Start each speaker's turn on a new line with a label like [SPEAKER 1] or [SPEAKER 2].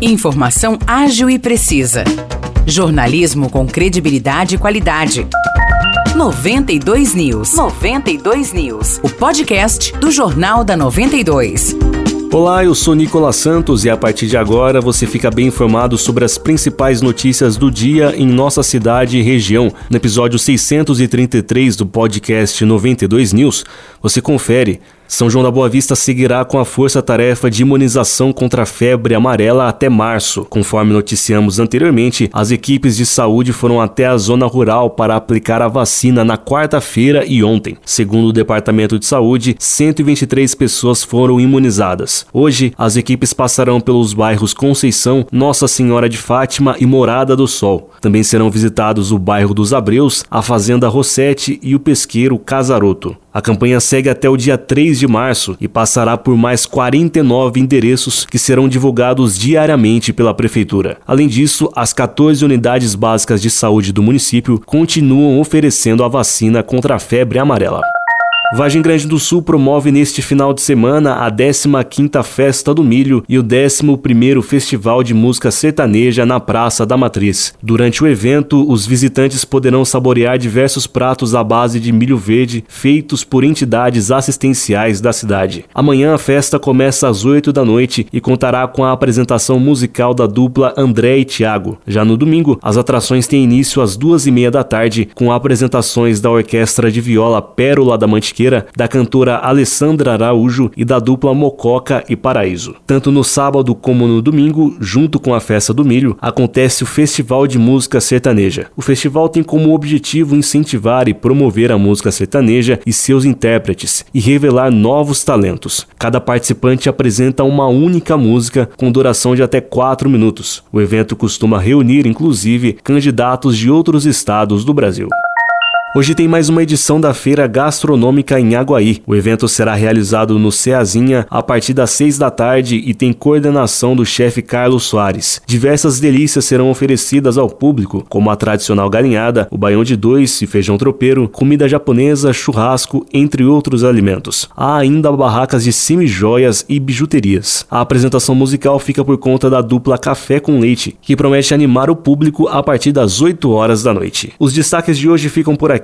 [SPEAKER 1] Informação ágil e precisa. Jornalismo com credibilidade e qualidade. 92 News. 92 News. O podcast do Jornal da 92.
[SPEAKER 2] Olá, eu sou Nicolas Santos e a partir de agora você fica bem informado sobre as principais notícias do dia em nossa cidade e região. No episódio 633 do podcast 92 News, você confere são João da Boa Vista seguirá com a força-tarefa de imunização contra a febre amarela até março. Conforme noticiamos anteriormente, as equipes de saúde foram até a zona rural para aplicar a vacina na quarta-feira e ontem. Segundo o Departamento de Saúde, 123 pessoas foram imunizadas. Hoje, as equipes passarão pelos bairros Conceição, Nossa Senhora de Fátima e Morada do Sol. Também serão visitados o bairro dos Abreus, a Fazenda Rossete e o pesqueiro Casaroto. A campanha segue até o dia 3 de março e passará por mais 49 endereços que serão divulgados diariamente pela Prefeitura. Além disso, as 14 unidades básicas de saúde do município continuam oferecendo a vacina contra a febre amarela. Vargem Grande do Sul promove neste final de semana a 15ª Festa do Milho e o 11º Festival de Música Sertaneja na Praça da Matriz. Durante o evento, os visitantes poderão saborear diversos pratos à base de milho verde feitos por entidades assistenciais da cidade. Amanhã a festa começa às 8 da noite e contará com a apresentação musical da dupla André e Tiago. Já no domingo, as atrações têm início às duas e meia da tarde com apresentações da Orquestra de Viola Pérola da Mantiqueira da cantora Alessandra Araújo e da dupla Mococa e Paraíso. Tanto no sábado como no domingo, junto com a Festa do Milho, acontece o Festival de Música Sertaneja. O festival tem como objetivo incentivar e promover a música sertaneja e seus intérpretes e revelar novos talentos. Cada participante apresenta uma única música com duração de até 4 minutos. O evento costuma reunir, inclusive, candidatos de outros estados do Brasil. Hoje tem mais uma edição da Feira Gastronômica em Aguaí. O evento será realizado no Ceazinha a partir das 6 da tarde e tem coordenação do chefe Carlos Soares. Diversas delícias serão oferecidas ao público, como a tradicional galinhada, o baião de dois e feijão tropeiro, comida japonesa, churrasco, entre outros alimentos. Há ainda barracas de semi-joias e bijuterias. A apresentação musical fica por conta da dupla Café com Leite, que promete animar o público a partir das 8 horas da noite. Os destaques de hoje ficam por aqui